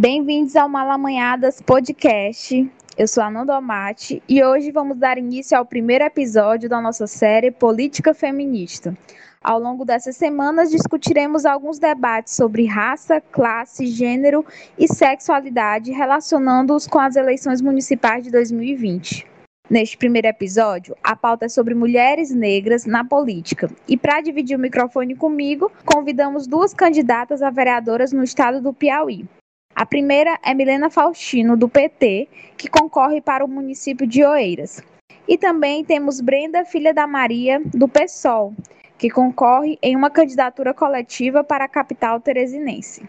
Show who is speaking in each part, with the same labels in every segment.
Speaker 1: Bem-vindos ao Malamanhadas Podcast. Eu sou a Nanda Amati e hoje vamos dar início ao primeiro episódio da nossa série Política Feminista. Ao longo dessas semanas discutiremos alguns debates sobre raça, classe, gênero e sexualidade, relacionando-os com as eleições municipais de 2020. Neste primeiro episódio, a pauta é sobre mulheres negras na política. E para dividir o microfone comigo, convidamos duas candidatas a vereadoras no estado do Piauí. A primeira é Milena Faustino, do PT, que concorre para o município de Oeiras. E também temos Brenda Filha da Maria, do PSOL, que concorre em uma candidatura coletiva para a capital teresinense.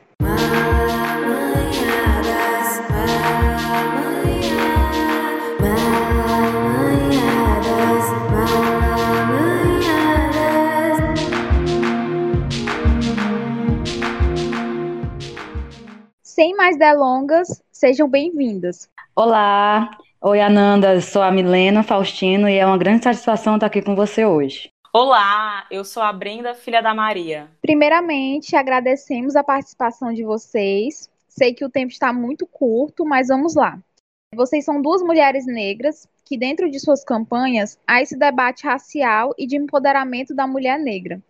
Speaker 1: Sem mais delongas, sejam bem-vindas.
Speaker 2: Olá, oi Ananda, sou a Milena Faustino e é uma grande satisfação estar aqui com você hoje.
Speaker 3: Olá, eu sou a Brenda, filha da Maria.
Speaker 1: Primeiramente, agradecemos a participação de vocês. Sei que o tempo está muito curto, mas vamos lá. Vocês são duas mulheres negras que, dentro de suas campanhas, há esse debate racial e de empoderamento da mulher negra.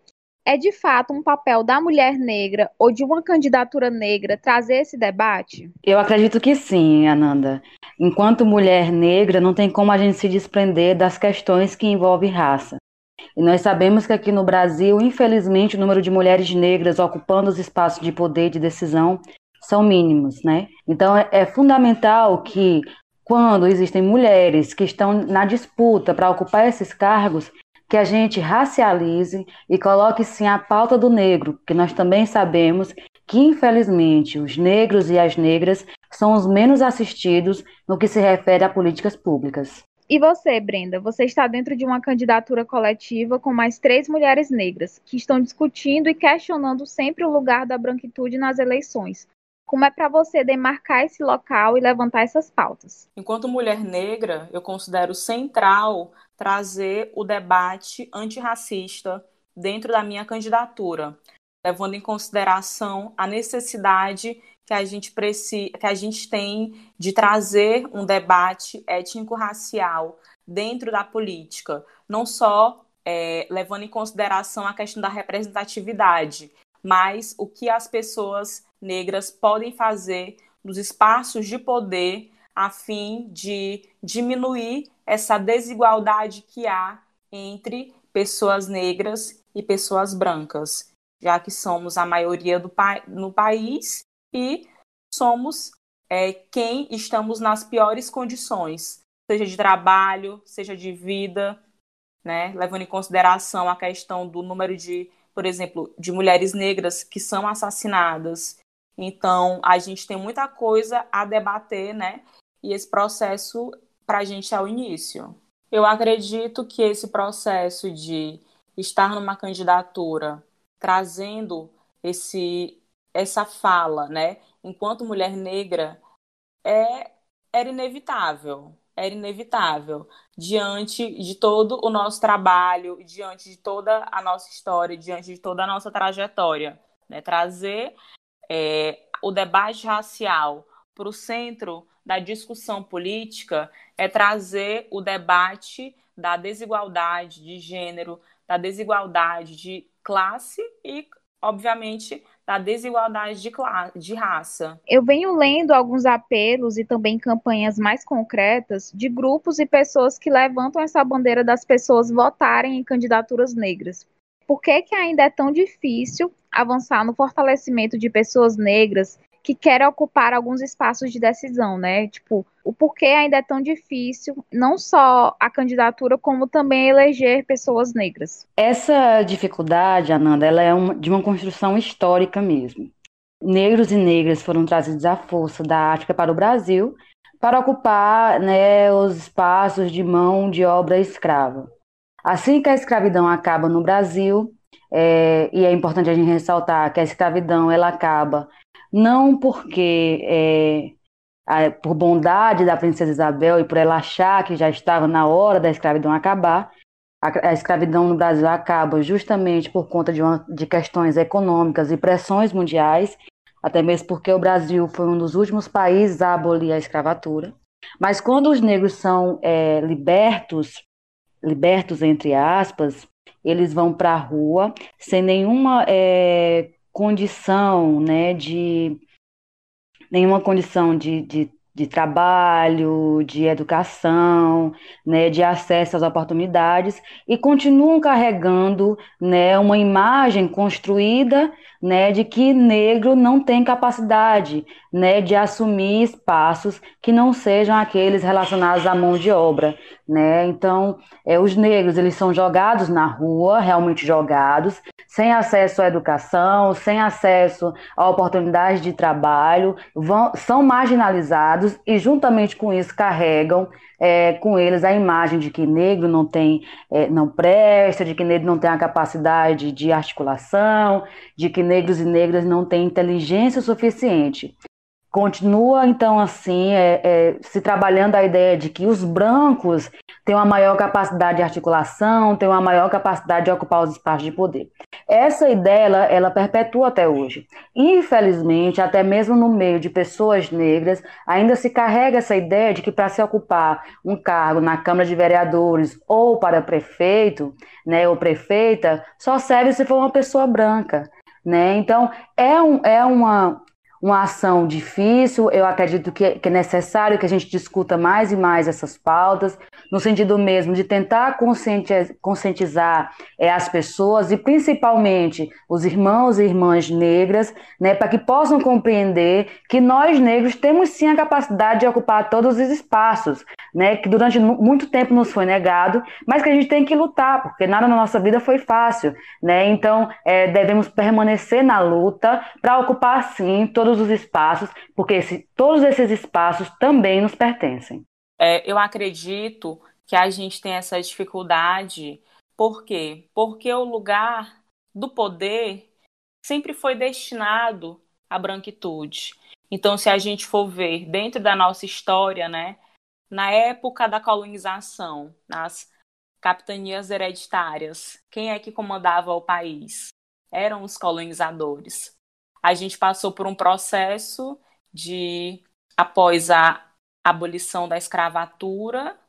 Speaker 1: É de fato um papel da mulher negra ou de uma candidatura negra trazer esse debate?
Speaker 2: Eu acredito que sim, Ananda. Enquanto mulher negra, não tem como a gente se desprender das questões que envolvem raça. E nós sabemos que aqui no Brasil, infelizmente, o número de mulheres negras ocupando os espaços de poder e de decisão são mínimos, né? Então é, é fundamental que quando existem mulheres que estão na disputa para ocupar esses cargos, que a gente racialize e coloque sim a pauta do negro, que nós também sabemos que, infelizmente, os negros e as negras são os menos assistidos no que se refere a políticas públicas.
Speaker 1: E você, Brenda, você está dentro de uma candidatura coletiva com mais três mulheres negras que estão discutindo e questionando sempre o lugar da branquitude nas eleições. Como é para você demarcar esse local e levantar essas pautas?
Speaker 3: Enquanto mulher negra, eu considero central trazer o debate antirracista dentro da minha candidatura, levando em consideração a necessidade que a gente precisa, que a gente tem de trazer um debate étnico-racial dentro da política, não só é, levando em consideração a questão da representatividade, mas o que as pessoas negras podem fazer nos espaços de poder a fim de diminuir essa desigualdade que há entre pessoas negras e pessoas brancas, já que somos a maioria do pa no país e somos é, quem estamos nas piores condições, seja de trabalho, seja de vida, né? levando em consideração a questão do número de, por exemplo, de mulheres negras que são assassinadas. Então, a gente tem muita coisa a debater, né? E esse processo, para a gente, é o início. Eu acredito que esse processo de estar numa candidatura trazendo esse essa fala, né, enquanto mulher negra, é, era inevitável. Era inevitável diante de todo o nosso trabalho, diante de toda a nossa história, diante de toda a nossa trajetória. Né? Trazer é, o debate racial para o centro da discussão política é trazer o debate da desigualdade de gênero, da desigualdade de classe e, obviamente, da desigualdade de, classe, de raça.
Speaker 1: Eu venho lendo alguns apelos e também campanhas mais concretas de grupos e pessoas que levantam essa bandeira das pessoas votarem em candidaturas negras. Por que, que ainda é tão difícil avançar no fortalecimento de pessoas negras que querem ocupar alguns espaços de decisão, né? Tipo, o porquê ainda é tão difícil, não só a candidatura, como também eleger pessoas negras.
Speaker 2: Essa dificuldade, Ananda, ela é uma, de uma construção histórica mesmo. Negros e negras foram trazidos à força da África para o Brasil para ocupar né, os espaços de mão de obra escrava. Assim que a escravidão acaba no Brasil, é, e é importante a gente ressaltar que a escravidão ela acaba não porque é, a, por bondade da princesa Isabel e por ela achar que já estava na hora da escravidão acabar, a, a escravidão no Brasil acaba justamente por conta de, uma, de questões econômicas e pressões mundiais, até mesmo porque o Brasil foi um dos últimos países a abolir a escravatura. Mas quando os negros são é, libertos, libertos entre aspas, eles vão para a rua sem nenhuma é, condição, né, de nenhuma condição de, de de trabalho, de educação, né, de acesso às oportunidades e continuam carregando, né, uma imagem construída, né, de que negro não tem capacidade, né, de assumir espaços que não sejam aqueles relacionados à mão de obra, né? Então, é, os negros eles são jogados na rua, realmente jogados, sem acesso à educação, sem acesso a oportunidades de trabalho, vão, são marginalizados e, juntamente com isso, carregam é, com eles a imagem de que negro não tem, é, não presta, de que negro não tem a capacidade de articulação, de que negros e negras não têm inteligência suficiente. Continua, então, assim, é, é, se trabalhando a ideia de que os brancos têm uma maior capacidade de articulação, têm uma maior capacidade de ocupar os espaços de poder. Essa ideia, ela, ela perpetua até hoje. Infelizmente, até mesmo no meio de pessoas negras, ainda se carrega essa ideia de que para se ocupar um cargo na Câmara de Vereadores ou para prefeito, né, ou prefeita, só serve se for uma pessoa branca. Né? Então, é, um, é uma, uma ação difícil. Eu acredito que, é necessário que a gente discuta mais e mais essas pautas, no sentido mesmo de tentar conscientizar, é, as pessoas e principalmente os irmãos e irmãs negras, né, para que possam compreender que nós negros temos sim a capacidade de ocupar todos os espaços, né, que durante muito tempo nos foi negado, mas que a gente tem que lutar, porque nada na nossa vida foi fácil, né? Então é, devemos permanecer na luta para ocupar sim todos todos os espaços, porque esse, todos esses espaços também nos pertencem.
Speaker 3: É, eu acredito que a gente tem essa dificuldade, por quê? Porque o lugar do poder sempre foi destinado à branquitude. Então, se a gente for ver dentro da nossa história, né, na época da colonização, nas capitanias hereditárias, quem é que comandava o país? Eram os colonizadores a gente passou por um processo de, após a abolição da escravatura,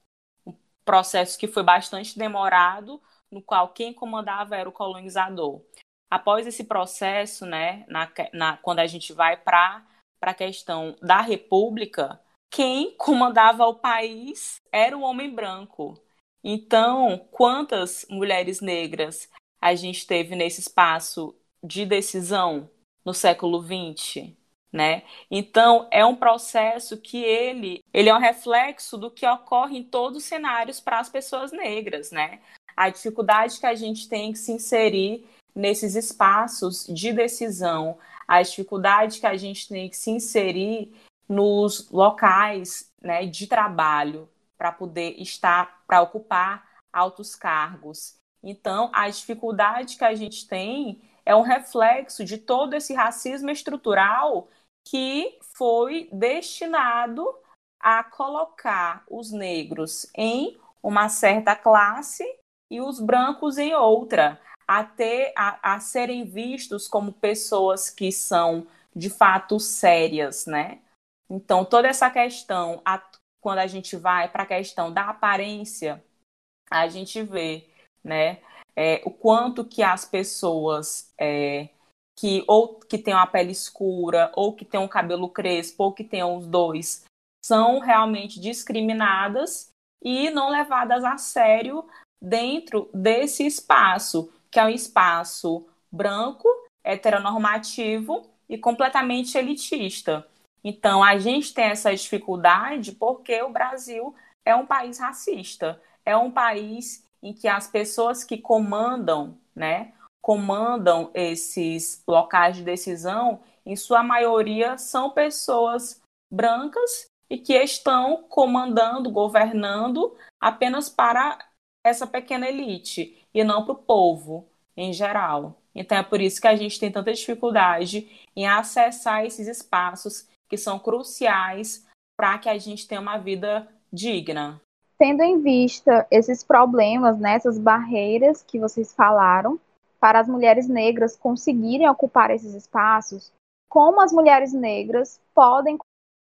Speaker 3: um processo que foi bastante demorado, no qual quem comandava era o colonizador. Após esse processo, né, na, na, quando a gente vai para a questão da república, quem comandava o país era o homem branco. Então, quantas mulheres negras a gente teve nesse espaço de decisão? No século XX, né? Então é um processo que ele ele é um reflexo do que ocorre em todos os cenários para as pessoas negras, né? A dificuldade que a gente tem que se inserir nesses espaços de decisão, a dificuldade que a gente tem que se inserir nos locais, né, de trabalho para poder estar, para ocupar altos cargos. Então, a dificuldade que a gente tem é um reflexo de todo esse racismo estrutural que foi destinado a colocar os negros em uma certa classe e os brancos em outra, a, ter, a, a serem vistos como pessoas que são de fato sérias, né? Então, toda essa questão, a, quando a gente vai para a questão da aparência, a gente vê, né, é, o quanto que as pessoas é, que ou que têm uma pele escura, ou que têm um cabelo crespo, ou que tenham os dois, são realmente discriminadas e não levadas a sério dentro desse espaço, que é um espaço branco, heteronormativo e completamente elitista. Então, a gente tem essa dificuldade porque o Brasil é um país racista, é um país em que as pessoas que comandam, né, comandam esses locais de decisão, em sua maioria são pessoas brancas e que estão comandando, governando apenas para essa pequena elite e não para o povo em geral. Então é por isso que a gente tem tanta dificuldade em acessar esses espaços que são cruciais para que a gente tenha uma vida digna
Speaker 1: tendo em vista esses problemas, né, essas barreiras que vocês falaram, para as mulheres negras conseguirem ocupar esses espaços, como as mulheres negras podem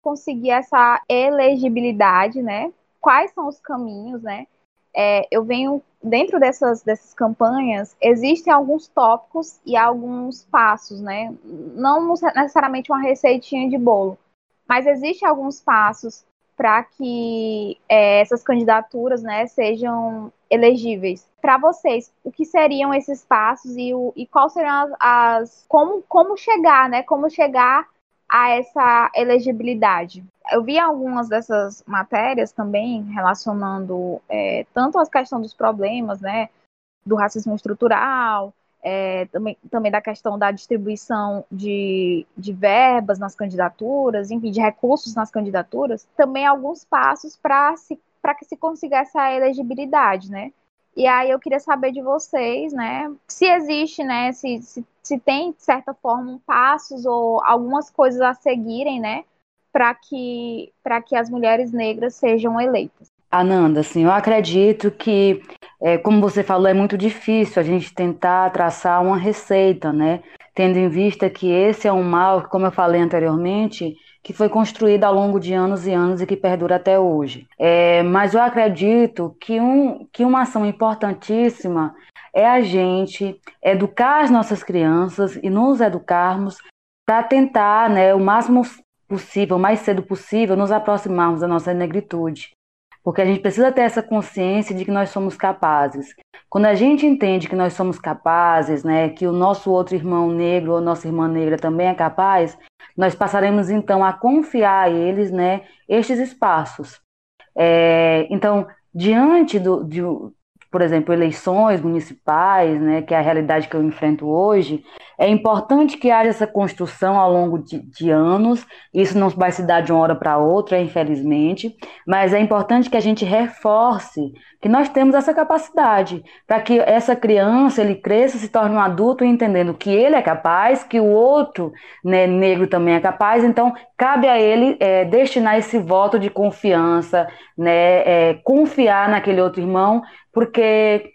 Speaker 1: conseguir essa elegibilidade, né? Quais são os caminhos, né? É, eu venho dentro dessas, dessas campanhas existem alguns tópicos e alguns passos, né? Não necessariamente uma receitinha de bolo, mas existem alguns passos para que é, essas candidaturas, né, sejam elegíveis. Para vocês, o que seriam esses passos e, o, e qual seriam as, as como, como chegar, né? Como chegar a essa elegibilidade. Eu vi algumas dessas matérias também relacionando é, tanto as questões dos problemas, né, do racismo estrutural, é, também, também da questão da distribuição de, de verbas nas candidaturas, enfim, de recursos nas candidaturas, também alguns passos para que se consiga essa elegibilidade, né? E aí eu queria saber de vocês, né, se existe, né, se, se, se tem, de certa forma, passos ou algumas coisas a seguirem, né, para que, que as mulheres negras sejam eleitas.
Speaker 2: Ananda, assim, eu acredito que, é, como você falou, é muito difícil a gente tentar traçar uma receita, né? Tendo em vista que esse é um mal, como eu falei anteriormente, que foi construída ao longo de anos e anos e que perdura até hoje. É, mas eu acredito que, um, que uma ação importantíssima é a gente educar as nossas crianças e nos educarmos para tentar, né, o máximo possível, o mais cedo possível, nos aproximarmos da nossa negritude. Porque a gente precisa ter essa consciência de que nós somos capazes. Quando a gente entende que nós somos capazes, né, que o nosso outro irmão negro ou nossa irmã negra também é capaz, nós passaremos então a confiar a eles, né, estes espaços. É, então, diante do, de, por exemplo, eleições municipais, né, que é a realidade que eu enfrento hoje, é importante que haja essa construção ao longo de, de anos. Isso não vai se dar de uma hora para outra, infelizmente, mas é importante que a gente reforce que nós temos essa capacidade para que essa criança ele cresça, se torne um adulto entendendo que ele é capaz, que o outro né, negro também é capaz. Então, cabe a ele é, destinar esse voto de confiança, né, é, confiar naquele outro irmão porque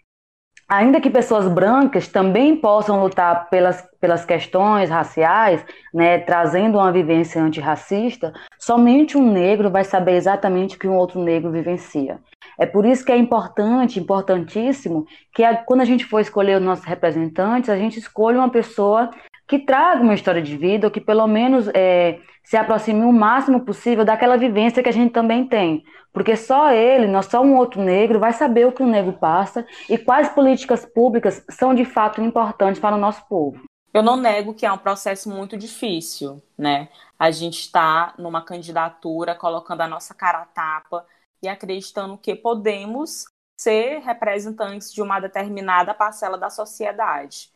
Speaker 2: ainda que pessoas brancas também possam lutar pelas, pelas questões raciais, né, trazendo uma vivência antirracista, somente um negro vai saber exatamente o que um outro negro vivencia. É por isso que é importante, importantíssimo, que a, quando a gente for escolher os nossos representantes, a gente escolha uma pessoa que traga uma história de vida, ou que pelo menos é, se aproxime o máximo possível daquela vivência que a gente também tem. Porque só ele, nós só um outro negro, vai saber o que o negro passa e quais políticas públicas são de fato importantes para o nosso povo.
Speaker 3: Eu não nego que é um processo muito difícil, né? A gente está numa candidatura, colocando a nossa cara a tapa e acreditando que podemos ser representantes de uma determinada parcela da sociedade.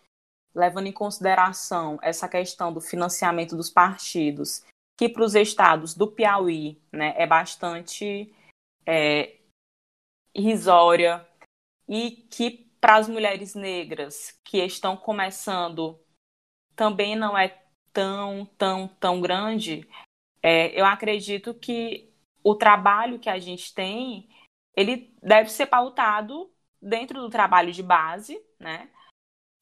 Speaker 3: Levando em consideração essa questão do financiamento dos partidos, que para os estados do Piauí né, é bastante é, irrisória e que para as mulheres negras que estão começando também não é tão, tão, tão grande, é, eu acredito que o trabalho que a gente tem, ele deve ser pautado dentro do trabalho de base, né?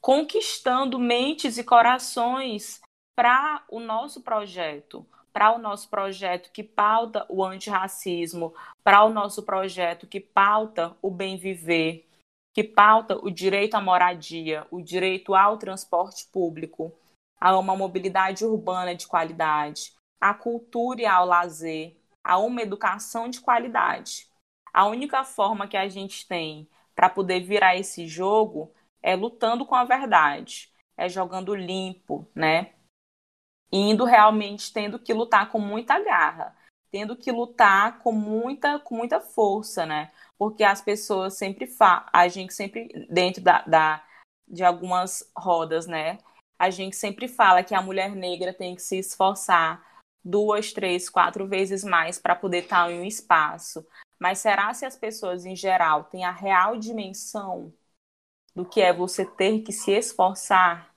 Speaker 3: Conquistando mentes e corações para o nosso projeto, para o nosso projeto que pauta o antirracismo, para o nosso projeto que pauta o bem viver, que pauta o direito à moradia, o direito ao transporte público, a uma mobilidade urbana de qualidade, a cultura e ao lazer, a uma educação de qualidade. A única forma que a gente tem para poder virar esse jogo é lutando com a verdade, é jogando limpo, né? indo realmente tendo que lutar com muita garra, tendo que lutar com muita, com muita força, né? Porque as pessoas sempre falam, a gente sempre, dentro da, da, de algumas rodas, né? A gente sempre fala que a mulher negra tem que se esforçar duas, três, quatro vezes mais para poder estar em um espaço. Mas será se as pessoas em geral têm a real dimensão do que é você ter que se esforçar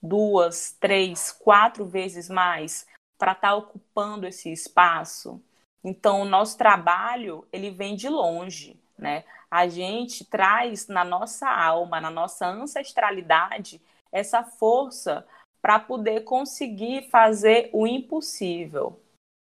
Speaker 3: duas, três, quatro vezes mais para estar tá ocupando esse espaço. Então, o nosso trabalho, ele vem de longe, né? A gente traz na nossa alma, na nossa ancestralidade, essa força para poder conseguir fazer o impossível.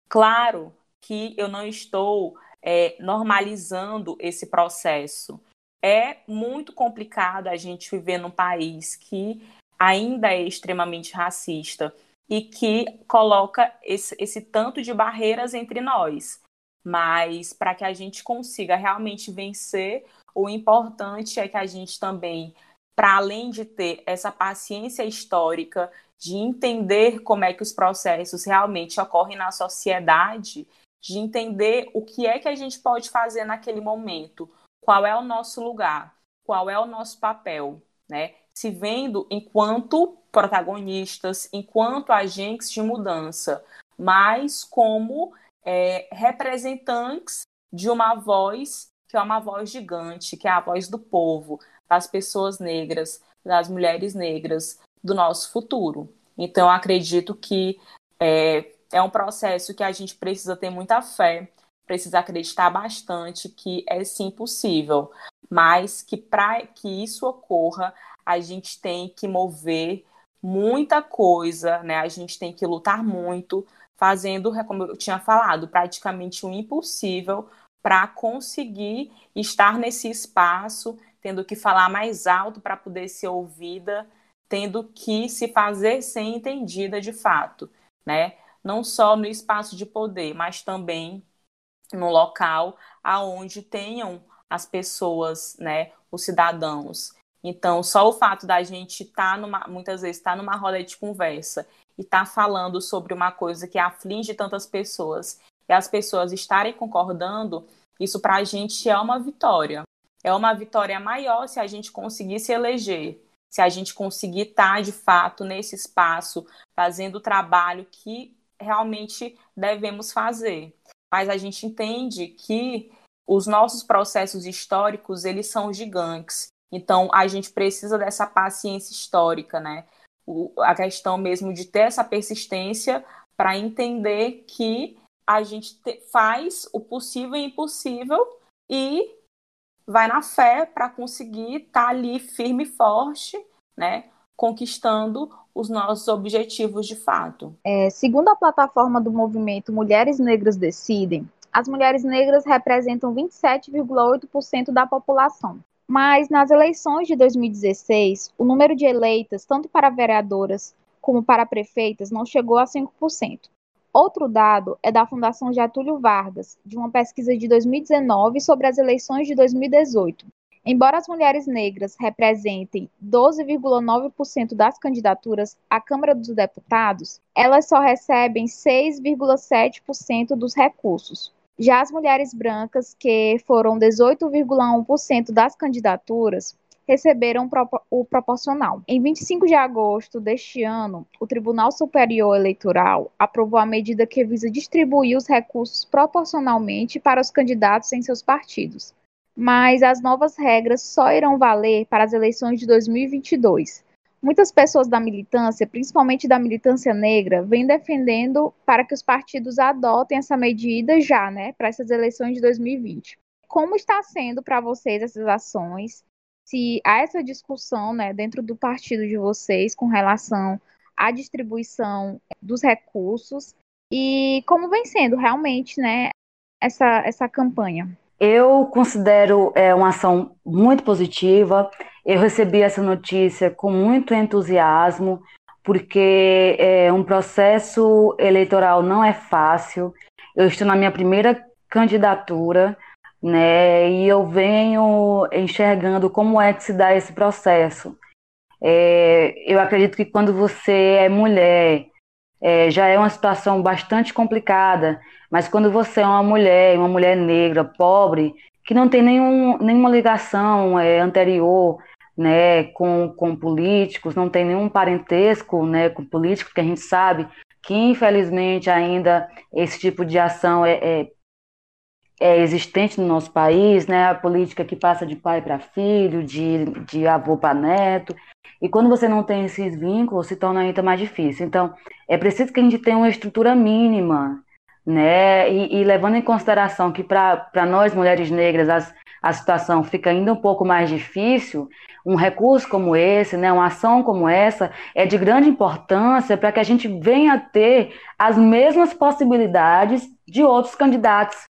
Speaker 3: Claro que eu não estou é, normalizando esse processo. É muito complicado a gente viver num país que ainda é extremamente racista e que coloca esse, esse tanto de barreiras entre nós. Mas para que a gente consiga realmente vencer, o importante é que a gente também, para além de ter essa paciência histórica, de entender como é que os processos realmente ocorrem na sociedade, de entender o que é que a gente pode fazer naquele momento, qual é o nosso lugar, qual é o nosso papel, né? Se vendo enquanto protagonistas, enquanto agentes de mudança, mas como é, representantes de uma voz que é uma voz gigante, que é a voz do povo, das pessoas negras, das mulheres negras, do nosso futuro. Então, acredito que é, é um processo que a gente precisa ter muita fé, precisa acreditar bastante que é sim possível, mas que para que isso ocorra, a gente tem que mover muita coisa, né? A gente tem que lutar muito, fazendo, como eu tinha falado, praticamente o impossível para conseguir estar nesse espaço, tendo que falar mais alto para poder ser ouvida, tendo que se fazer ser entendida de fato, né? não só no espaço de poder, mas também no local aonde tenham as pessoas, né, os cidadãos. Então, só o fato da gente estar tá muitas vezes estar tá numa roda de conversa e estar tá falando sobre uma coisa que aflige tantas pessoas e as pessoas estarem concordando, isso para a gente é uma vitória. É uma vitória maior se a gente conseguir se eleger, se a gente conseguir estar tá, de fato nesse espaço, fazendo o trabalho que realmente devemos fazer. Mas a gente entende que os nossos processos históricos, eles são gigantes. Então, a gente precisa dessa paciência histórica, né? O, a questão mesmo de ter essa persistência para entender que a gente te, faz o possível e impossível e vai na fé para conseguir estar tá ali firme e forte, né? Conquistando os nossos objetivos de fato.
Speaker 1: É, segundo a plataforma do movimento Mulheres Negras Decidem, as mulheres negras representam 27,8% da população. Mas nas eleições de 2016, o número de eleitas, tanto para vereadoras como para prefeitas, não chegou a 5%. Outro dado é da Fundação Getúlio Vargas, de uma pesquisa de 2019 sobre as eleições de 2018, Embora as mulheres negras representem 12,9% das candidaturas à Câmara dos Deputados, elas só recebem 6,7% dos recursos. Já as mulheres brancas, que foram 18,1% das candidaturas, receberam o proporcional. Em 25 de agosto deste ano, o Tribunal Superior Eleitoral aprovou a medida que visa distribuir os recursos proporcionalmente para os candidatos em seus partidos mas as novas regras só irão valer para as eleições de 2022. Muitas pessoas da militância, principalmente da militância negra, vêm defendendo para que os partidos adotem essa medida já, né, para essas eleições de 2020. Como está sendo para vocês essas ações? Se há essa discussão, né, dentro do partido de vocês com relação à distribuição dos recursos e como vem sendo realmente, né, essa essa campanha?
Speaker 2: Eu considero é, uma ação muito positiva. Eu recebi essa notícia com muito entusiasmo, porque é, um processo eleitoral não é fácil. Eu estou na minha primeira candidatura, né? E eu venho enxergando como é que se dá esse processo. É, eu acredito que quando você é mulher, é, já é uma situação bastante complicada mas quando você é uma mulher, uma mulher negra, pobre, que não tem nenhum, nenhuma ligação é, anterior né, com, com políticos, não tem nenhum parentesco né, com políticos, que a gente sabe que infelizmente ainda esse tipo de ação é, é, existente no nosso país, né, a política que passa de pai para filho, de, de avô para neto, e quando você não tem esses vínculos, se torna ainda mais difícil. Então, é preciso que a gente tenha uma estrutura mínima né? E, e levando em consideração que para nós mulheres negras as a situação fica ainda um pouco mais difícil, um recurso como esse, né, uma ação como essa, é de grande importância para que a gente venha a ter as mesmas possibilidades de outros candidatos.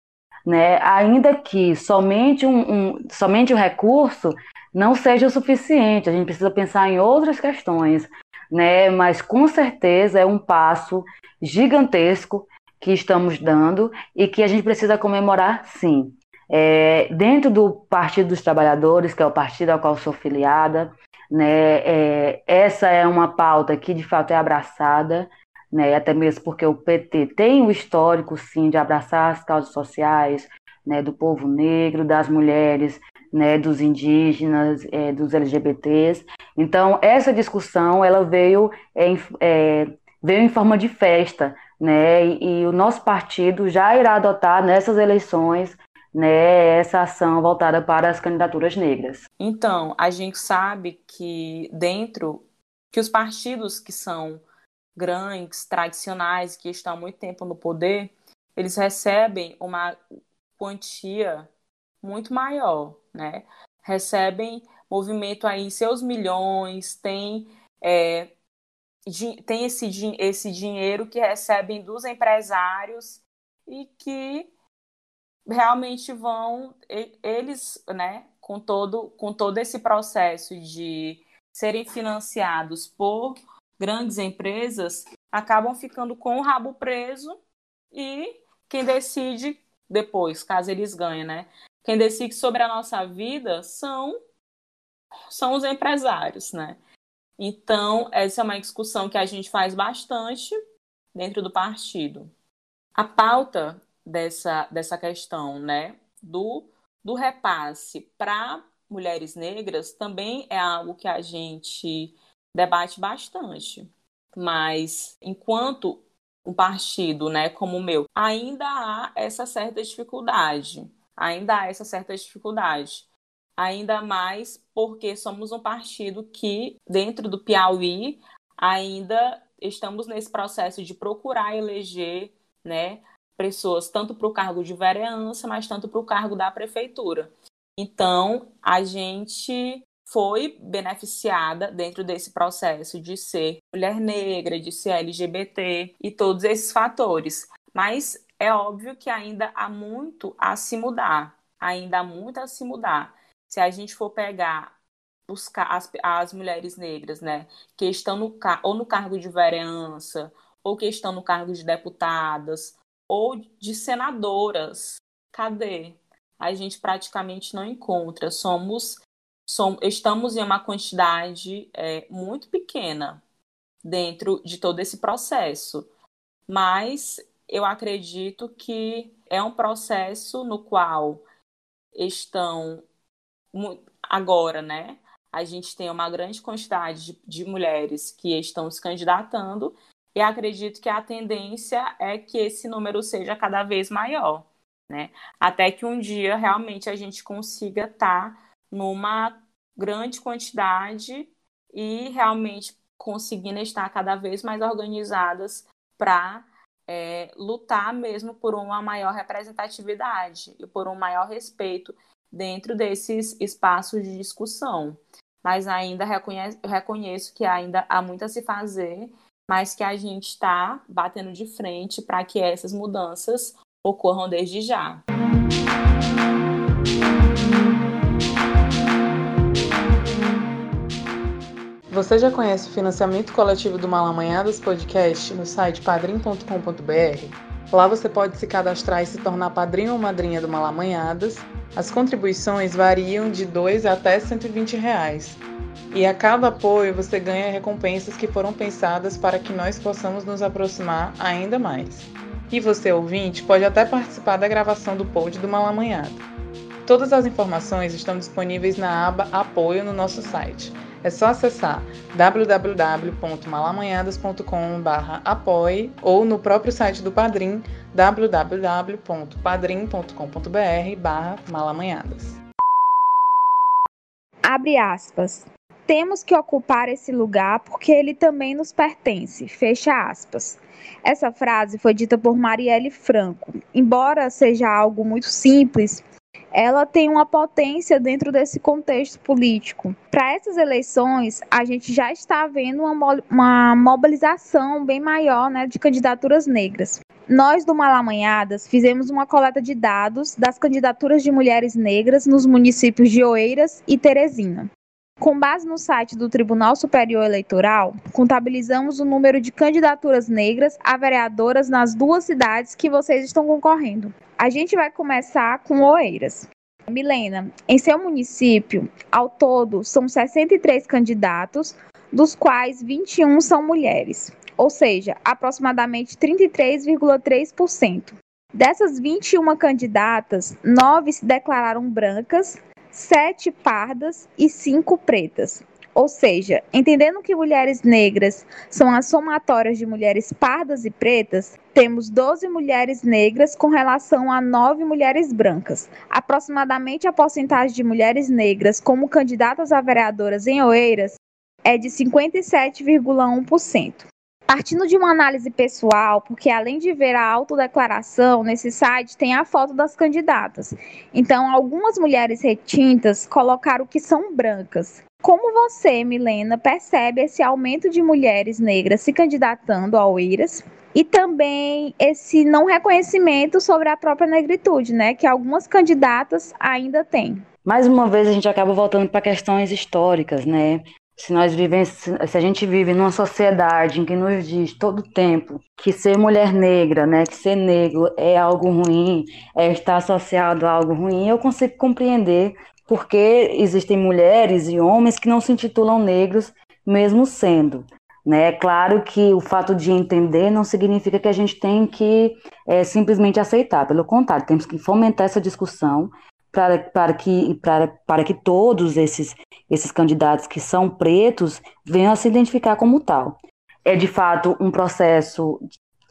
Speaker 2: Né, ainda que somente um, um, somente o recurso não seja o suficiente, a gente precisa pensar em outras questões, né, mas com certeza é um passo gigantesco que estamos dando e que a gente precisa comemorar sim. É, dentro do Partido dos Trabalhadores, que é o partido ao qual sou filiada, né, é, essa é uma pauta que de fato é abraçada, né, até mesmo porque o PT tem o histórico, sim, de abraçar as causas sociais, né, do povo negro, das mulheres, né, dos indígenas, é, dos LGBTs. Então, essa discussão ela veio, é, é, veio em forma de festa, né, e, e o nosso partido já irá adotar nessas eleições né, essa ação voltada para as candidaturas negras.
Speaker 3: Então, a gente sabe que dentro que os partidos que são grandes, tradicionais, que estão há muito tempo no poder, eles recebem uma quantia muito maior, né? Recebem movimento aí seus milhões, tem é, tem esse, esse dinheiro que recebem dos empresários e que realmente vão eles, né, com todo com todo esse processo de serem financiados por grandes empresas, acabam ficando com o rabo preso e quem decide depois, caso eles ganhem, né? Quem decide sobre a nossa vida são são os empresários, né? Então, essa é uma discussão que a gente faz bastante dentro do partido. A pauta dessa, dessa questão, né, do, do repasse para mulheres negras também é algo que a gente debate bastante. Mas enquanto um partido, né, como o meu, ainda há essa certa dificuldade, ainda há essa certa dificuldade. Ainda mais porque somos um partido que, dentro do Piauí, ainda estamos nesse processo de procurar eleger né, pessoas tanto para o cargo de vereança, mas tanto para o cargo da prefeitura. Então, a gente foi beneficiada dentro desse processo de ser mulher negra, de ser LGBT e todos esses fatores. Mas é óbvio que ainda há muito a se mudar, ainda há muito a se mudar. Se a gente for pegar buscar as, as mulheres negras, né, que estão no ou no cargo de vereança, ou que estão no cargo de deputadas, ou de senadoras. Cadê? A gente praticamente não encontra. Somos, estamos em uma quantidade é, muito pequena dentro de todo esse processo. Mas eu acredito que é um processo no qual estão agora, né? A gente tem uma grande quantidade de, de mulheres que estão se candidatando e acredito que a tendência é que esse número seja cada vez maior, né? Até que um dia realmente a gente consiga estar tá numa grande quantidade e realmente conseguindo estar cada vez mais organizadas para é, lutar mesmo por uma maior representatividade e por um maior respeito dentro desses espaços de discussão. Mas ainda reconheço, reconheço que ainda há muito a se fazer mas que a gente está batendo de frente para que essas mudanças ocorram desde já.
Speaker 4: Você já conhece o financiamento coletivo do Malamanhadas Podcast no site padrim.com.br? Lá você pode se cadastrar e se tornar padrinho ou madrinha do Malamanhadas. As contribuições variam de 2 até 120 reais. E a cada apoio você ganha recompensas que foram pensadas para que nós possamos nos aproximar ainda mais. E você, ouvinte, pode até participar da gravação do pod do Malamanhada. Todas as informações estão disponíveis na aba Apoio no nosso site. É só acessar www.malamanhadas.com/apoie ou no próprio site do Padrim www.padrim.com.br/malamanhadas.
Speaker 1: Abre aspas temos que ocupar esse lugar porque ele também nos pertence. Fecha aspas. Essa frase foi dita por Marielle Franco. Embora seja algo muito simples, ela tem uma potência dentro desse contexto político. Para essas eleições, a gente já está vendo uma, uma mobilização bem maior né, de candidaturas negras. Nós do Malamanhadas fizemos uma coleta de dados das candidaturas de mulheres negras nos municípios de Oeiras e Teresina. Com base no site do Tribunal Superior Eleitoral, contabilizamos o número de candidaturas negras a vereadoras nas duas cidades que vocês estão concorrendo. A gente vai começar com Oeiras. Milena, em seu município, ao todo, são 63 candidatos, dos quais 21 são mulheres, ou seja, aproximadamente 33,3%. Dessas 21 candidatas, nove se declararam brancas sete pardas e cinco pretas. Ou seja, entendendo que mulheres negras são as somatórias de mulheres pardas e pretas, temos 12 mulheres negras com relação a 9 mulheres brancas. Aproximadamente a porcentagem de mulheres negras como candidatas a vereadoras em Oeiras é de 57,1%. Partindo de uma análise pessoal, porque além de ver a autodeclaração, nesse site tem a foto das candidatas. Então, algumas mulheres retintas colocaram que são brancas. Como você, Milena, percebe esse aumento de mulheres negras se candidatando ao IRAS? E também esse não reconhecimento sobre a própria negritude, né? Que algumas candidatas ainda têm.
Speaker 2: Mais uma vez a gente acaba voltando para questões históricas, né? Se nós vivemos, se a gente vive numa sociedade em que nos diz todo tempo que ser mulher negra, né, que ser negro é algo ruim, é estar associado a algo ruim, eu consigo compreender porque existem mulheres e homens que não se intitulam negros, mesmo sendo. Né? É claro que o fato de entender não significa que a gente tem que é, simplesmente aceitar, pelo contrário, temos que fomentar essa discussão para, para, que, para, para que todos esses, esses candidatos que são pretos venham a se identificar como tal. É de fato um processo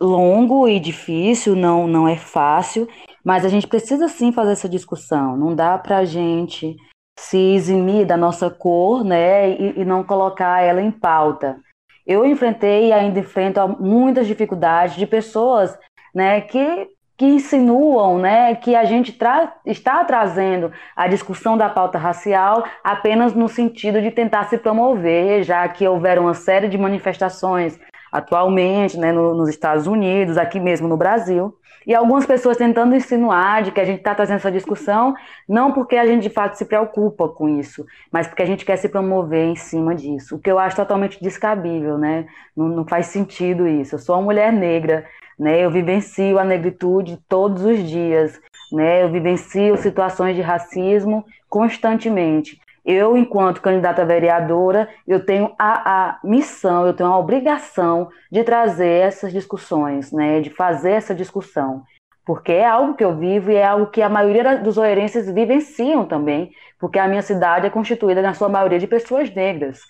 Speaker 2: longo e difícil, não, não é fácil, mas a gente precisa sim fazer essa discussão. Não dá para a gente se eximir da nossa cor né, e, e não colocar ela em pauta. Eu enfrentei e ainda enfrento muitas dificuldades de pessoas né, que que insinuam né, que a gente tra está trazendo a discussão da pauta racial apenas no sentido de tentar se promover, já que houveram uma série de manifestações atualmente né, no, nos Estados Unidos, aqui mesmo no Brasil, e algumas pessoas tentando insinuar de que a gente está trazendo essa discussão não porque a gente de fato se preocupa com isso, mas porque a gente quer se promover em cima disso, o que eu acho totalmente descabível, né? Não, não faz sentido isso. Eu sou uma mulher negra né? Eu vivencio a negritude todos os dias, né? Eu vivencio situações de racismo constantemente. Eu, enquanto candidata vereadora, eu tenho a, a missão, eu tenho a obrigação de trazer essas discussões, né? De fazer essa discussão porque é algo que eu vivo e é algo que a maioria dos oeirenses vivenciam também, porque a minha cidade é constituída, na sua maioria, de pessoas negras.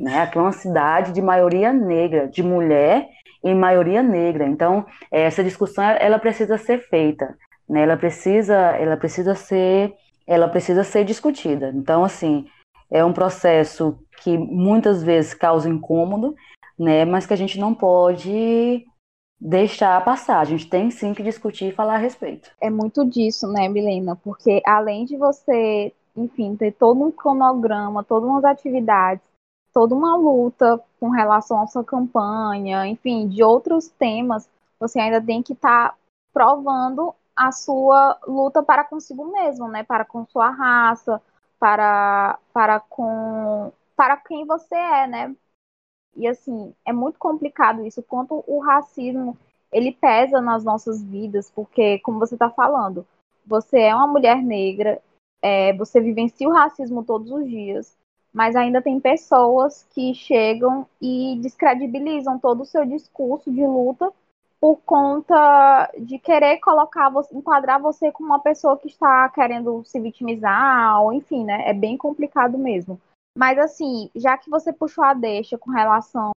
Speaker 2: Né? Aqui é uma cidade de maioria negra, de mulher em maioria negra. Então, essa discussão ela precisa ser feita, né? Ela precisa, ela precisa ser, ela precisa ser discutida. Então, assim, é um processo que muitas vezes causa incômodo, né? Mas que a gente não pode deixar passar. A gente tem sim que discutir e falar a respeito.
Speaker 1: É muito disso, né, Milena? Porque além de você, enfim, ter todo um cronograma, todas umas atividades toda uma luta com relação à sua campanha, enfim, de outros temas, você ainda tem que estar tá provando a sua luta para consigo mesmo, né? Para com sua raça, para para com para quem você é, né? E assim, é muito complicado isso, quanto o racismo ele pesa nas nossas vidas, porque como você está falando, você é uma mulher negra, é, você vivencia o racismo todos os dias, mas ainda tem pessoas que chegam e descredibilizam todo o seu discurso de luta por conta de querer colocar enquadrar você como uma pessoa que está querendo se vitimizar, ou enfim, né? É bem complicado mesmo. Mas assim, já que você puxou a deixa com relação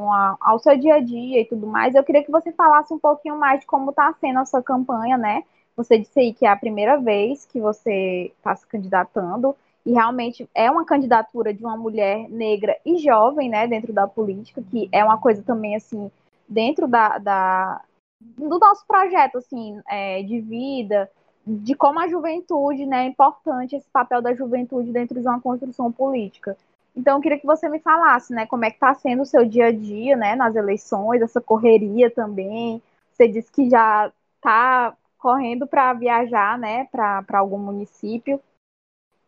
Speaker 1: a, ao seu dia a dia e tudo mais, eu queria que você falasse um pouquinho mais de como está sendo a sua campanha, né? Você disse aí que é a primeira vez que você está se candidatando e realmente é uma candidatura de uma mulher negra e jovem, né, dentro da política, que é uma coisa também, assim, dentro da, da do nosso projeto, assim, é, de vida, de como a juventude né, é importante esse papel da juventude dentro de uma construção política. Então, eu queria que você me falasse, né, como é que está sendo o seu dia a dia, né, nas eleições, essa correria também. Você disse que já está correndo para viajar, né, para algum município.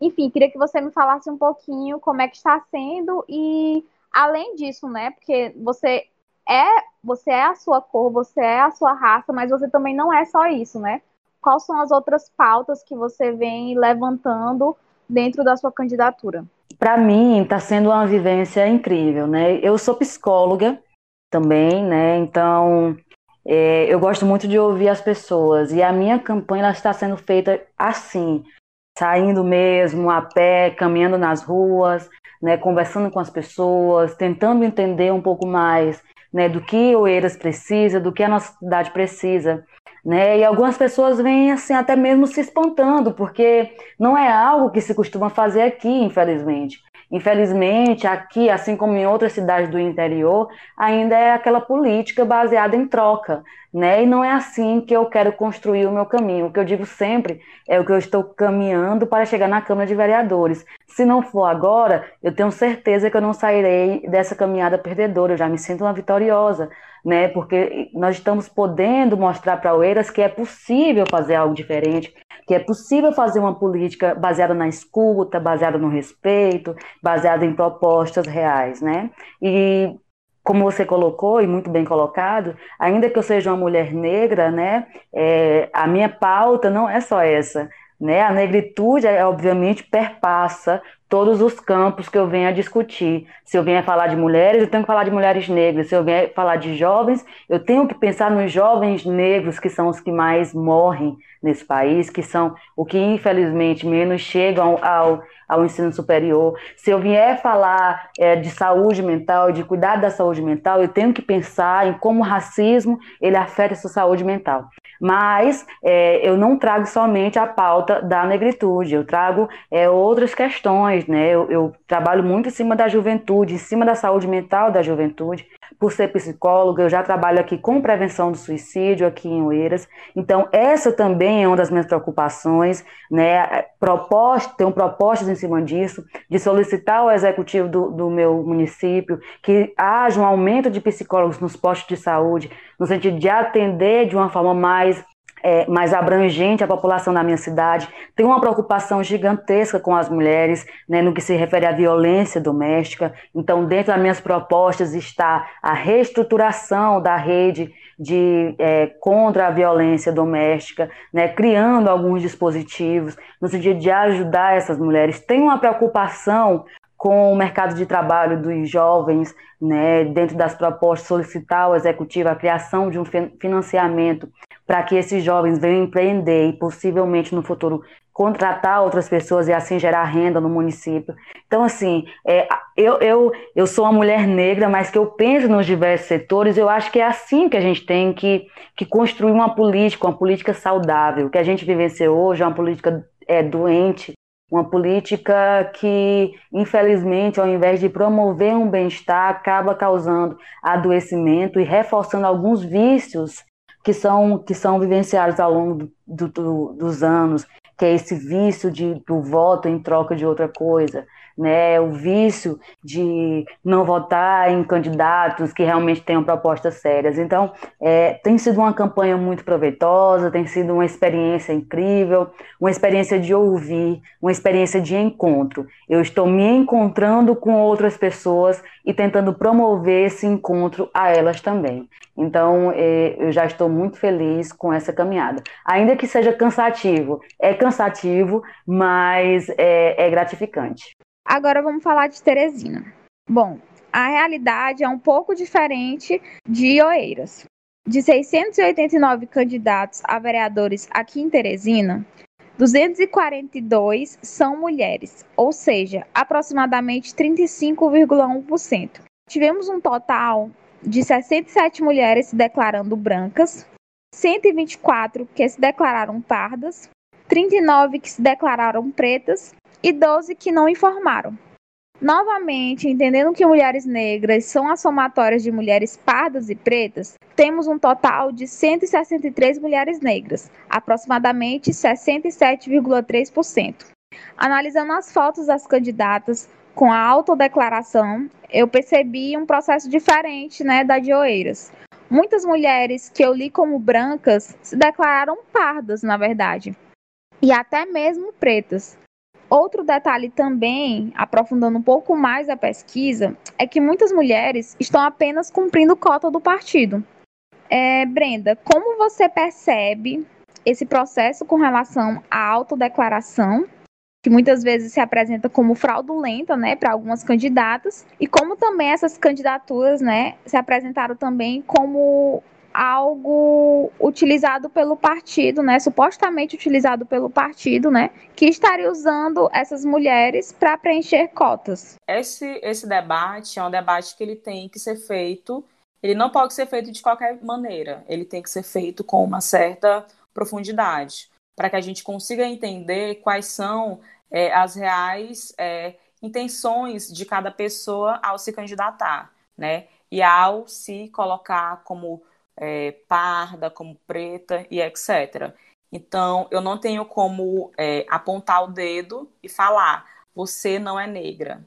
Speaker 1: Enfim, queria que você me falasse um pouquinho como é que está sendo e, além disso, né, porque você é, você é a sua cor, você é a sua raça, mas você também não é só isso, né? quais são as outras pautas que você vem levantando dentro da sua candidatura?
Speaker 2: Para mim, está sendo uma vivência incrível, né? Eu sou psicóloga também, né? Então, é, eu gosto muito de ouvir as pessoas e a minha campanha está sendo feita assim, saindo mesmo a pé, caminhando nas ruas, né? Conversando com as pessoas, tentando entender um pouco mais, né? Do que o Eiras precisa, do que a nossa cidade precisa né? E algumas pessoas vêm assim até mesmo se espantando, porque não é algo que se costuma fazer aqui, infelizmente. Infelizmente, aqui, assim como em outras cidades do interior, ainda é aquela política baseada em troca, né? E não é assim que eu quero construir o meu caminho. O que eu digo sempre é o que eu estou caminhando para chegar na Câmara de Vereadores. Se não for agora, eu tenho certeza que eu não sairei dessa caminhada perdedora. Eu já me sinto uma vitoriosa, né? Porque nós estamos podendo mostrar para o Eiras que é possível fazer algo diferente, que é possível fazer uma política baseada na escuta, baseada no respeito, baseada em propostas reais, né? E como você colocou e muito bem colocado, ainda que eu seja uma mulher negra, né, é, a minha pauta não é só essa, né? A negritude, é, obviamente, perpassa todos os campos que eu venho a discutir. Se eu venho a falar de mulheres, eu tenho que falar de mulheres negras. Se eu venho a falar de jovens, eu tenho que pensar nos jovens negros, que são os que mais morrem nesse país, que são o que, infelizmente, menos chegam ao, ao ensino superior. Se eu vier falar é, de saúde mental, de cuidar da saúde mental, eu tenho que pensar em como o racismo ele afeta essa saúde mental. Mas é, eu não trago somente a pauta da negritude, eu trago é, outras questões, né? Eu, eu, trabalho muito em cima da juventude, em cima da saúde mental da juventude. Por ser psicóloga, eu já trabalho aqui com prevenção do suicídio aqui em Oeiras. Então, essa também é uma das minhas preocupações, né? Proposta, tenho propostas em cima disso, de solicitar ao executivo do, do meu município que haja um aumento de psicólogos nos postos de saúde, no sentido de atender de uma forma mais é, mais abrangente a população da minha cidade. Tem uma preocupação gigantesca com as mulheres, né, no que se refere à violência doméstica. Então, dentro das minhas propostas está a reestruturação da rede de é, contra a violência doméstica, né, criando alguns dispositivos no sentido de ajudar essas mulheres. Tem uma preocupação com o mercado de trabalho dos jovens, né, dentro das propostas, solicitar ao executivo a criação de um financiamento para que esses jovens venham empreender e possivelmente no futuro contratar outras pessoas e assim gerar renda no município. Então, assim, é, eu, eu, eu sou uma mulher negra, mas que eu penso nos diversos setores, eu acho que é assim que a gente tem que, que construir uma política, uma política saudável. O que a gente vivenciou hoje é uma política é, doente, uma política que, infelizmente, ao invés de promover um bem-estar, acaba causando adoecimento e reforçando alguns vícios que são, que são vivenciados ao longo do, do, dos anos, que é esse vício de, do voto em troca de outra coisa, né, o vício de não votar em candidatos que realmente tenham propostas sérias. Então, é, tem sido uma campanha muito proveitosa, tem sido uma experiência incrível, uma experiência de ouvir, uma experiência de encontro. Eu estou me encontrando com outras pessoas e tentando promover esse encontro a elas também. Então, é, eu já estou muito feliz com essa caminhada. Ainda que seja cansativo, é cansativo, mas é, é gratificante.
Speaker 1: Agora vamos falar de Teresina. Bom, a realidade é um pouco diferente de Oeiras. De 689 candidatos a vereadores aqui em Teresina, 242 são mulheres, ou seja, aproximadamente 35,1%. Tivemos um total de 67 mulheres se declarando brancas, 124 que se declararam pardas, 39 que se declararam pretas e 12 que não informaram. Novamente, entendendo que mulheres negras são as somatórias de mulheres pardas e pretas, temos um total de 163 mulheres negras, aproximadamente 67,3%. Analisando as fotos das candidatas com a autodeclaração, eu percebi um processo diferente né, da de Oeiras. Muitas mulheres que eu li como brancas se declararam pardas, na verdade, e até mesmo pretas. Outro detalhe também, aprofundando um pouco mais a pesquisa, é que muitas mulheres estão apenas cumprindo cota do partido. É, Brenda, como você percebe esse processo com relação à autodeclaração, que muitas vezes se apresenta como fraudulenta, né, para algumas candidatas, e como também essas candidaturas, né, se apresentaram também como algo utilizado pelo partido, né, supostamente utilizado pelo partido, né, que estaria usando essas mulheres para preencher cotas.
Speaker 3: Esse esse debate é um debate que ele tem que ser feito, ele não pode ser feito de qualquer maneira, ele tem que ser feito com uma certa profundidade, para que a gente consiga entender quais são é, as reais é, intenções de cada pessoa ao se candidatar, né? E ao se colocar como é, parda, como preta e etc. Então, eu não tenho como é, apontar o dedo e falar, você não é negra.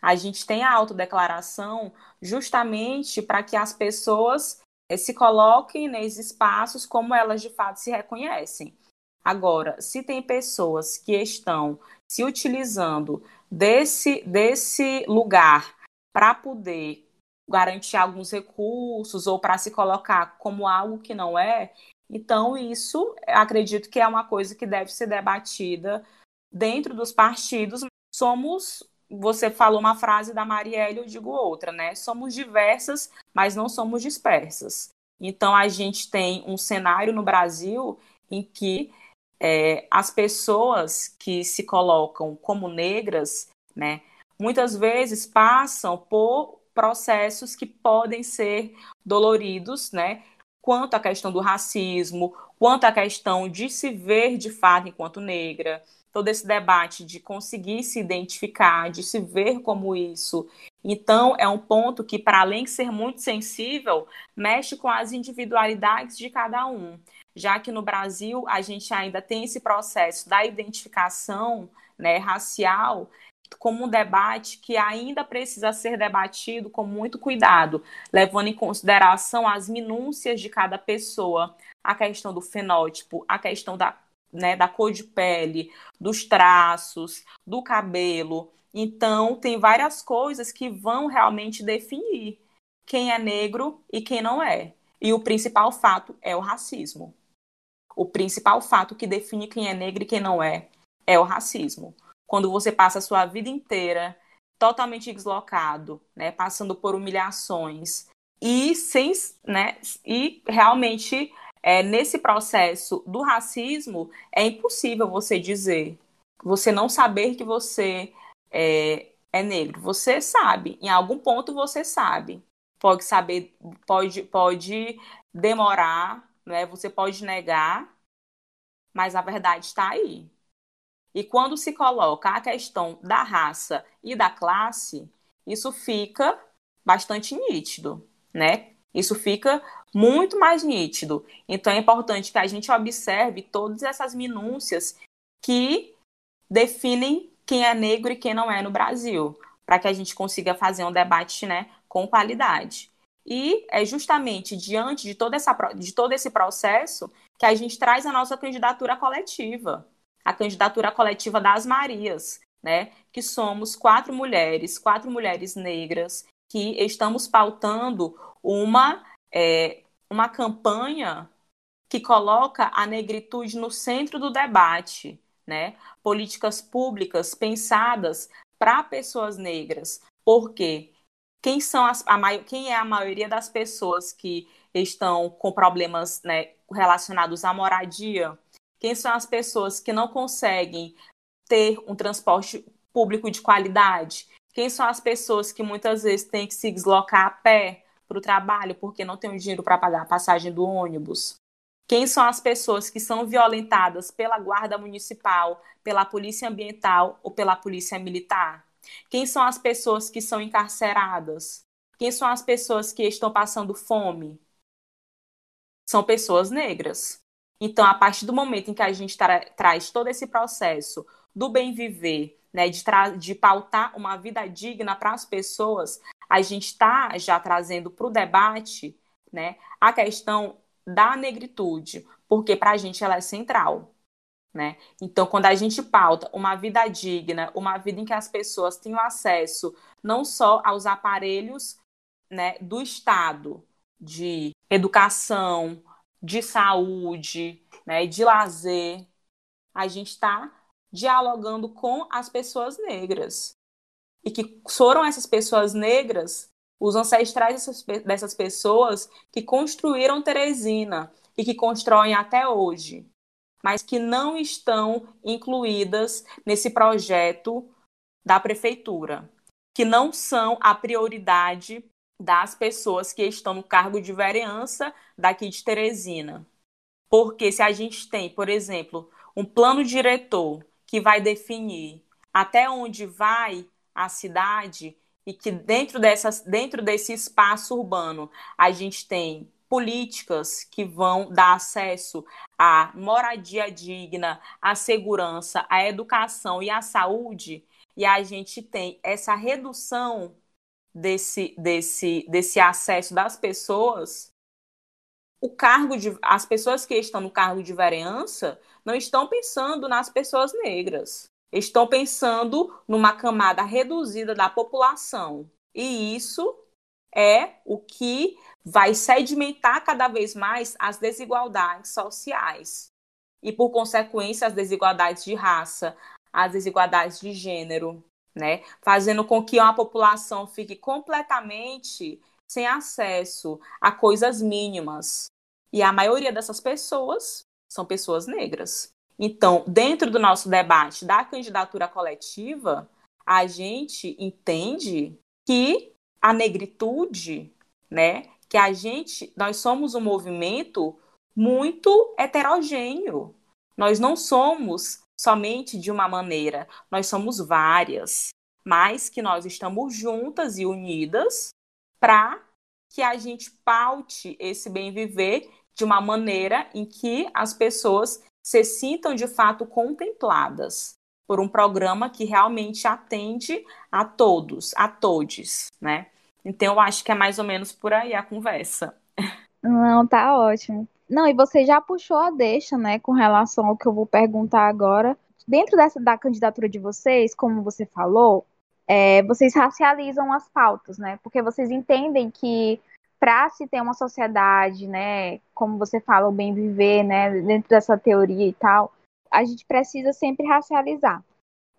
Speaker 3: A gente tem a autodeclaração justamente para que as pessoas é, se coloquem nesses espaços como elas de fato se reconhecem. Agora, se tem pessoas que estão se utilizando desse, desse lugar para poder garantir alguns recursos ou para se colocar como algo que não é, então isso acredito que é uma coisa que deve ser debatida dentro dos partidos. Somos, você falou uma frase da Marielle, eu digo outra, né? Somos diversas, mas não somos dispersas. Então a gente tem um cenário no Brasil em que é, as pessoas que se colocam como negras, né, muitas vezes passam por processos que podem ser doloridos, né? Quanto à questão do racismo, quanto à questão de se ver de fato enquanto negra, todo esse debate de conseguir se identificar, de se ver como isso. Então, é um ponto que, para além de ser muito sensível, mexe com as individualidades de cada um. Já que no Brasil a gente ainda tem esse processo da identificação né, racial como um debate que ainda precisa ser debatido com muito cuidado, levando em consideração as minúcias de cada pessoa, a questão do fenótipo, a questão da, né, da cor de pele, dos traços, do cabelo. Então, tem várias coisas que vão realmente definir quem é negro e quem não é. E o principal fato é o racismo. O principal fato que define quem é negro e quem não é é o racismo quando você passa a sua vida inteira totalmente deslocado, né, passando por humilhações e sem, né, e realmente é, nesse processo do racismo é impossível você dizer, você não saber que você é, é negro. Você sabe, em algum ponto você sabe. Pode saber, pode, pode demorar, né? Você pode negar, mas a verdade está aí. E quando se coloca a questão da raça e da classe, isso fica bastante nítido, né? Isso fica muito mais nítido. Então é importante que a gente observe todas essas minúcias que definem quem é negro e quem não é no Brasil, para que a gente consiga fazer um debate, né, com qualidade. E é justamente diante de, toda essa, de todo esse processo que a gente traz a nossa candidatura coletiva a candidatura coletiva das Marias, né? Que somos quatro mulheres, quatro mulheres negras, que estamos pautando uma, é, uma campanha que coloca a negritude no centro do debate, né? Políticas públicas pensadas para pessoas negras. Por quê? Quem, são as, a, quem é a maioria das pessoas que estão com problemas né, relacionados à moradia, quem são as pessoas que não conseguem ter um transporte público de qualidade? Quem são as pessoas que muitas vezes têm que se deslocar a pé para o trabalho porque não tem o dinheiro para pagar a passagem do ônibus? Quem são as pessoas que são violentadas pela guarda municipal, pela polícia ambiental ou pela polícia militar? Quem são as pessoas que são encarceradas? Quem são as pessoas que estão passando fome? São pessoas negras. Então, a partir do momento em que a gente tra traz todo esse processo do bem viver, né, de, de pautar uma vida digna para as pessoas, a gente está já trazendo para o debate né, a questão da negritude, porque para a gente ela é central. Né? Então, quando a gente pauta uma vida digna, uma vida em que as pessoas tenham acesso não só aos aparelhos né, do Estado de educação, de saúde, né, de lazer, a gente está dialogando com as pessoas negras. E que foram essas pessoas negras, os ancestrais dessas, pessoas, que construíram Teresina e que constroem até hoje, mas que não estão incluídas nesse projeto da prefeitura, que não são a prioridade das pessoas que estão no cargo de vereança daqui de Teresina. Porque se a gente tem, por exemplo, um plano diretor que vai definir até onde vai a cidade e que dentro, dessas, dentro desse espaço urbano a gente tem políticas que vão dar acesso à moradia digna, à segurança, à educação e à saúde, e a gente tem essa redução desse, desse, desse acesso das pessoas, o cargo de as pessoas que estão no cargo de vereança não estão pensando nas pessoas negras, estão pensando numa camada reduzida da população. E isso é o que vai sedimentar cada vez mais as desigualdades sociais. E, por consequência, as desigualdades de raça, as desigualdades de gênero, né? Fazendo com que uma população fique completamente sem acesso a coisas mínimas. E a maioria dessas pessoas são pessoas negras. Então, dentro do nosso debate da candidatura coletiva, a gente entende que a negritude, né, que a gente, nós somos um movimento muito heterogêneo. Nós não somos somente de uma maneira, nós somos várias, mas que nós estamos juntas e unidas para que a gente paute esse bem viver de uma maneira em que as pessoas se sintam de fato contempladas por um programa que realmente atende a todos, a todos, né? Então eu acho que é mais ou menos por aí a conversa.
Speaker 1: Não, tá ótimo. Não, e você já puxou a deixa, né, com relação ao que eu vou perguntar agora. Dentro dessa da candidatura de vocês, como você falou, é, vocês racializam as pautas, né? Porque vocês entendem que para se ter uma sociedade, né, como você fala, o bem viver, né, dentro dessa teoria e tal, a gente precisa sempre racializar.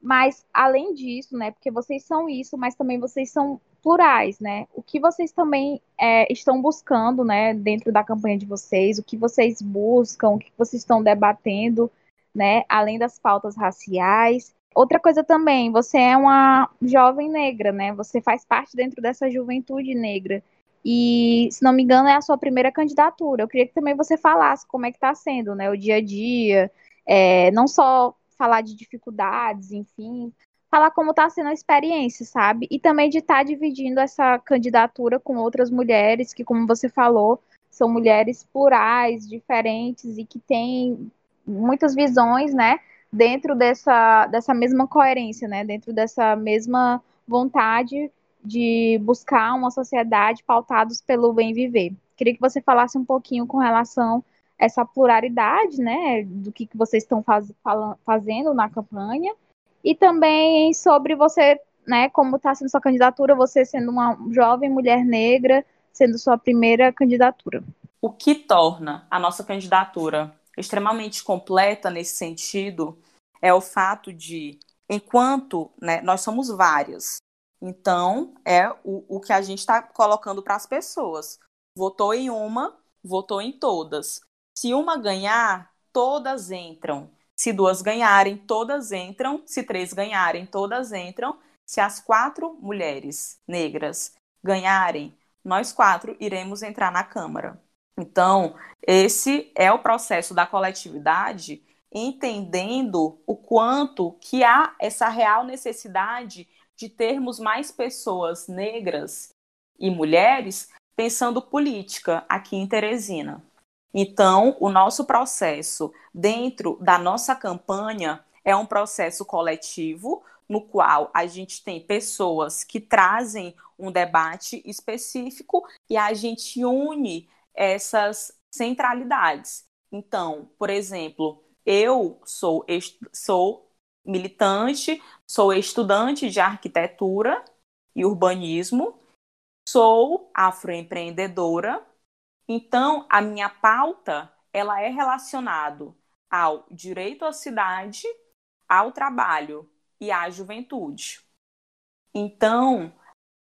Speaker 1: Mas além disso, né, porque vocês são isso, mas também vocês são plurais, né? O que vocês também é, estão buscando, né, dentro da campanha de vocês, o que vocês buscam, o que vocês estão debatendo, né, além das pautas raciais. Outra coisa também, você é uma jovem negra, né? Você faz parte dentro dessa juventude negra. E, se não me engano, é a sua primeira candidatura. Eu queria que também você falasse como é que está sendo, né, o dia a dia, é, não só falar de dificuldades, enfim, falar como está sendo a experiência, sabe? E também de estar tá dividindo essa candidatura com outras mulheres que, como você falou, são mulheres plurais, diferentes e que têm muitas visões, né? Dentro dessa, dessa mesma coerência, né? Dentro dessa mesma vontade de buscar uma sociedade pautados pelo bem viver. Queria que você falasse um pouquinho com relação a essa pluralidade, né? Do que, que vocês estão faz, fazendo na campanha e também sobre você, né, como está sendo sua candidatura, você sendo uma jovem mulher negra, sendo sua primeira candidatura.
Speaker 3: O que torna a nossa candidatura extremamente completa nesse sentido é o fato de, enquanto né, nós somos várias, então é o, o que a gente está colocando para as pessoas. Votou em uma, votou em todas. Se uma ganhar, todas entram. Se duas ganharem, todas entram. Se três ganharem, todas entram. Se as quatro mulheres negras ganharem, nós quatro iremos entrar na Câmara. Então, esse é o processo da coletividade, entendendo o quanto que há essa real necessidade de termos mais pessoas negras e mulheres pensando política aqui em Teresina. Então, o nosso processo dentro da nossa campanha é um processo coletivo, no qual a gente tem pessoas que trazem um debate específico e a gente une essas centralidades. Então, por exemplo, eu sou, sou militante, sou estudante de arquitetura e urbanismo, sou afroempreendedora. Então, a minha pauta ela é relacionado ao direito à cidade, ao trabalho e à juventude. Então,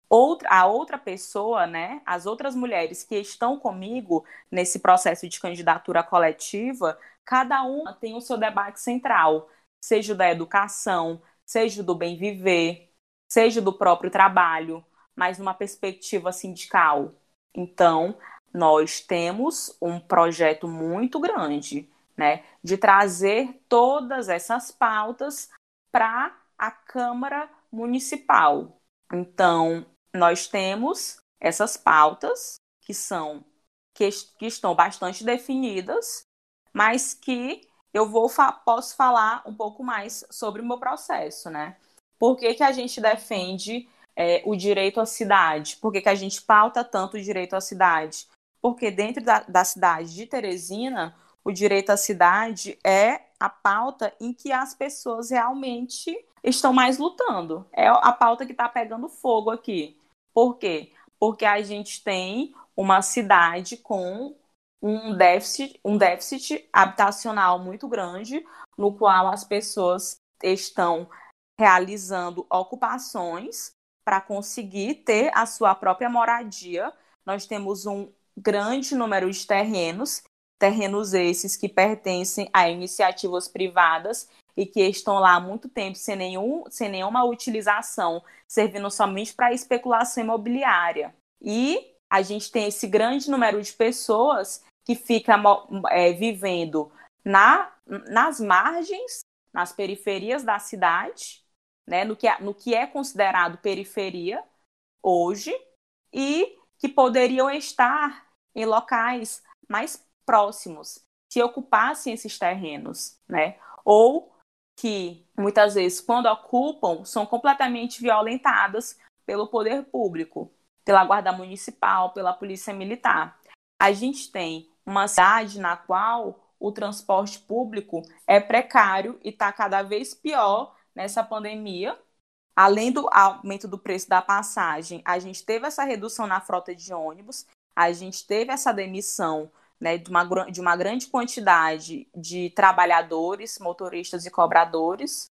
Speaker 3: outra, a outra pessoa, né, as outras mulheres que estão comigo nesse processo de candidatura coletiva, cada uma tem o seu debate central, seja da educação, seja do bem viver, seja do próprio trabalho, mas numa perspectiva sindical. Então, nós temos um projeto muito grande, né, de trazer todas essas pautas para a Câmara Municipal. Então, nós temos essas pautas que são que, que estão bastante definidas, mas que eu vou posso falar um pouco mais sobre o meu processo, né? Por que, que a gente defende é, o direito à cidade? Por que, que a gente pauta tanto o direito à cidade? Porque dentro da, da cidade de Teresina, o direito à cidade é a pauta em que as pessoas realmente estão mais lutando. É a pauta que está pegando fogo aqui. Por quê? Porque a gente tem uma cidade com um déficit, um déficit habitacional muito grande, no qual as pessoas estão realizando ocupações para conseguir ter a sua própria moradia. Nós temos um grande número de terrenos, terrenos esses que pertencem a iniciativas privadas e que estão lá há muito tempo sem, nenhum, sem nenhuma utilização, servindo somente para especulação imobiliária. E a gente tem esse grande número de pessoas que fica é, vivendo na, nas margens, nas periferias da cidade, né, no, que é, no que é considerado periferia hoje, e que poderiam estar em locais mais próximos, se ocupassem esses terrenos, né? Ou que muitas vezes, quando ocupam, são completamente violentadas pelo poder público, pela Guarda Municipal, pela Polícia Militar. A gente tem uma cidade na qual o transporte público é precário e está cada vez pior nessa pandemia. Além do aumento do preço da passagem, a gente teve essa redução na frota de ônibus, a gente teve essa demissão né, de, uma, de uma grande quantidade de trabalhadores, motoristas e cobradores,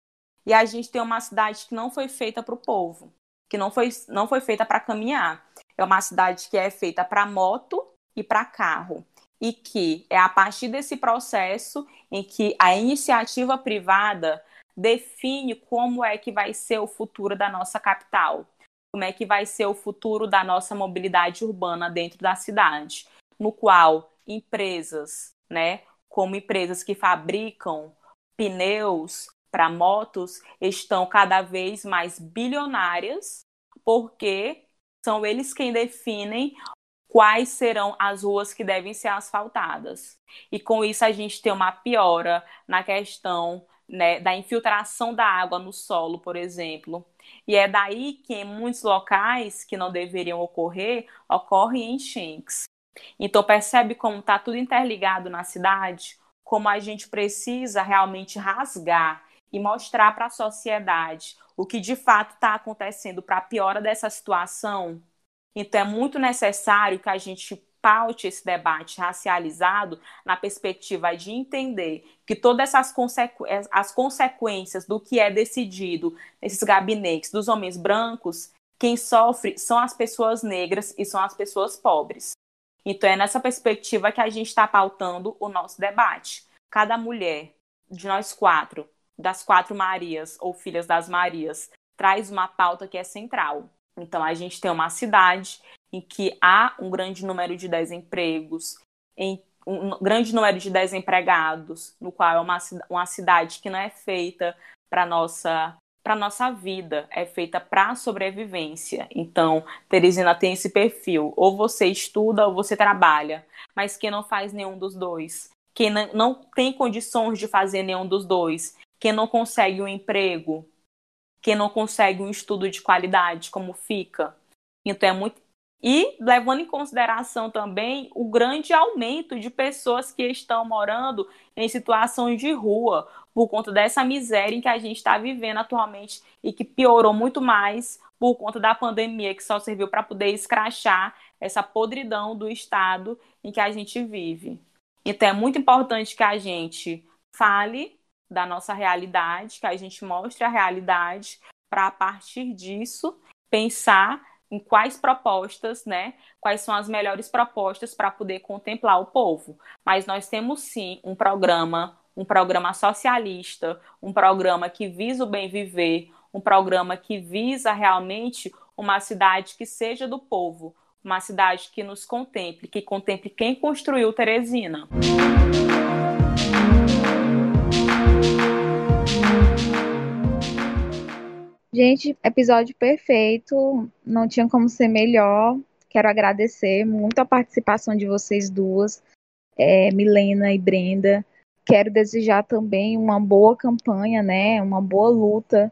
Speaker 3: e a gente tem uma cidade que não foi feita para o povo, que não foi, não foi feita para caminhar. É uma cidade que é feita para moto e para carro e que é a partir desse processo em que a iniciativa privada define como é que vai ser o futuro da nossa capital, como é que vai ser o futuro da nossa mobilidade urbana dentro da cidade, no qual empresas, né, como empresas que fabricam pneus para motos, estão cada vez mais bilionárias, porque são eles quem definem quais serão as ruas que devem ser asfaltadas. E com isso a gente tem uma piora na questão né, da infiltração da água no solo, por exemplo. E é daí que em muitos locais que não deveriam ocorrer, ocorrem enchentes. Então percebe como está tudo interligado na cidade, como a gente precisa realmente rasgar e mostrar para a sociedade o que de fato está acontecendo para a piora dessa situação então, é muito necessário que a gente paute esse debate racializado na perspectiva de entender que todas essas consequ as consequências do que é decidido nesses gabinetes dos homens brancos, quem sofre são as pessoas negras e são as pessoas pobres. Então, é nessa perspectiva que a gente está pautando o nosso debate. Cada mulher de nós quatro, das quatro Marias ou filhas das Marias, traz uma pauta que é central. Então, a gente tem uma cidade em que há um grande número de desempregos, em um grande número de desempregados, no qual é uma, uma cidade que não é feita para nossa para nossa vida, é feita para sobrevivência. Então, Teresina tem esse perfil: ou você estuda ou você trabalha, mas quem não faz nenhum dos dois, quem não tem condições de fazer nenhum dos dois, quem não consegue um emprego, quem não consegue um estudo de qualidade, como fica. Então é muito e levando em consideração também o grande aumento de pessoas que estão morando em situações de rua por conta dessa miséria em que a gente está vivendo atualmente e que piorou muito mais por conta da pandemia, que só serviu para poder escrachar essa podridão do estado em que a gente vive. Então é muito importante que a gente fale da nossa realidade, que a gente mostre a realidade para a partir disso pensar em quais propostas, né? Quais são as melhores propostas para poder contemplar o povo. Mas nós temos sim um programa, um programa socialista, um programa que visa o bem viver, um programa que visa realmente uma cidade que seja do povo, uma cidade que nos contemple, que contemple quem construiu Teresina.
Speaker 1: Gente, episódio perfeito, não tinha como ser melhor. Quero agradecer muito a participação de vocês duas, é, Milena e Brenda. Quero desejar também uma boa campanha, né? Uma boa luta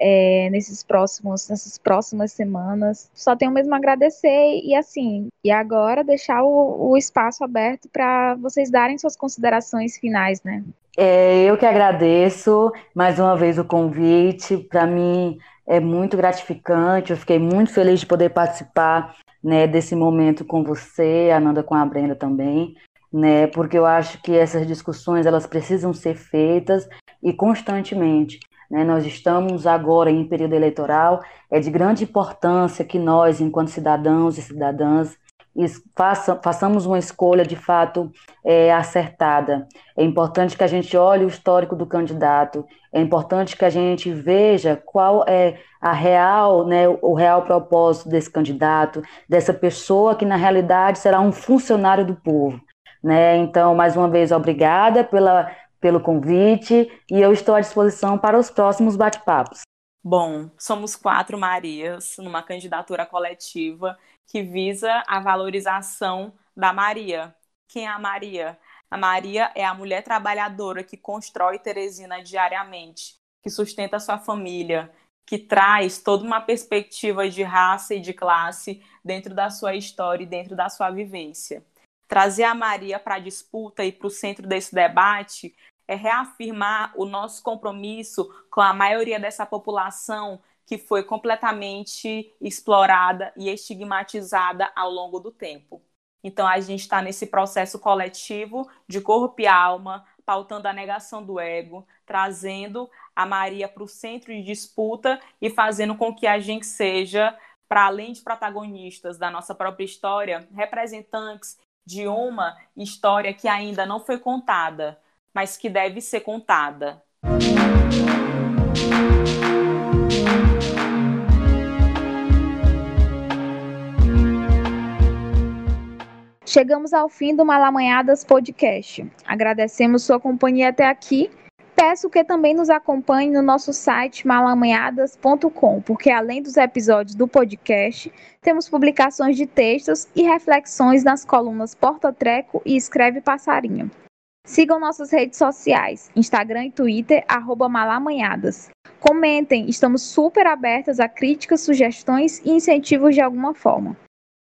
Speaker 1: é, nesses próximos, nessas próximas semanas. Só tenho mesmo a agradecer e assim, e agora deixar o, o espaço aberto para vocês darem suas considerações finais, né?
Speaker 2: É, eu que agradeço mais uma vez o convite. Para mim é muito gratificante. Eu fiquei muito feliz de poder participar né, desse momento com você, Ananda, com a Brenda também, né? Porque eu acho que essas discussões elas precisam ser feitas e constantemente. Né? Nós estamos agora em período eleitoral. É de grande importância que nós, enquanto cidadãos e cidadãs, faça, façamos uma escolha de fato é, acertada. É importante que a gente olhe o histórico do candidato, é importante que a gente veja qual é a real, né, o real propósito desse candidato, dessa pessoa que na realidade será um funcionário do povo. Né? Então, mais uma vez, obrigada pela, pelo convite e eu estou à disposição para os próximos bate-papos.
Speaker 3: Bom, somos quatro Marias numa candidatura coletiva que visa a valorização da Maria. Quem é a Maria? A Maria é a mulher trabalhadora que constrói Teresina diariamente, que sustenta sua família, que traz toda uma perspectiva de raça e de classe dentro da sua história e dentro da sua vivência. Trazer a Maria para a disputa e para o centro desse debate é reafirmar o nosso compromisso com a maioria dessa população que foi completamente explorada e estigmatizada ao longo do tempo. Então, a gente está nesse processo coletivo de corpo e alma, pautando a negação do ego, trazendo a Maria para o centro de disputa e fazendo com que a gente seja, para além de protagonistas da nossa própria história, representantes de uma história que ainda não foi contada, mas que deve ser contada.
Speaker 1: Chegamos ao fim do Malamanhadas Podcast. Agradecemos sua companhia até aqui. Peço que também nos acompanhe no nosso site malamanhadas.com, porque além dos episódios do podcast, temos publicações de textos e reflexões nas colunas Porta Treco e Escreve Passarinho. Sigam nossas redes sociais, Instagram e Twitter, arroba malamanhadas. Comentem, estamos super abertas a críticas, sugestões e incentivos de alguma forma.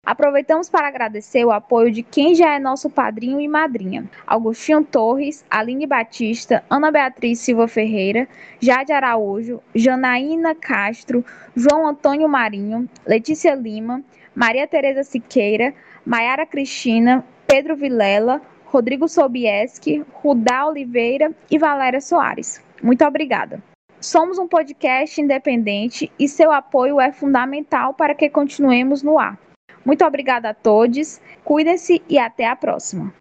Speaker 1: Aproveitamos para agradecer o apoio de quem já é nosso padrinho e madrinha: Augustinho Torres, Aline Batista, Ana Beatriz Silva Ferreira, Jade Araújo, Janaína Castro, João Antônio Marinho, Letícia Lima, Maria Tereza Siqueira, Maiara Cristina, Pedro Vilela, Rodrigo Sobieski, Rudá Oliveira e Valéria Soares. Muito obrigada. Somos um podcast independente e seu apoio é fundamental para que continuemos no ar. Muito obrigada a todos, cuidem-se e até a próxima.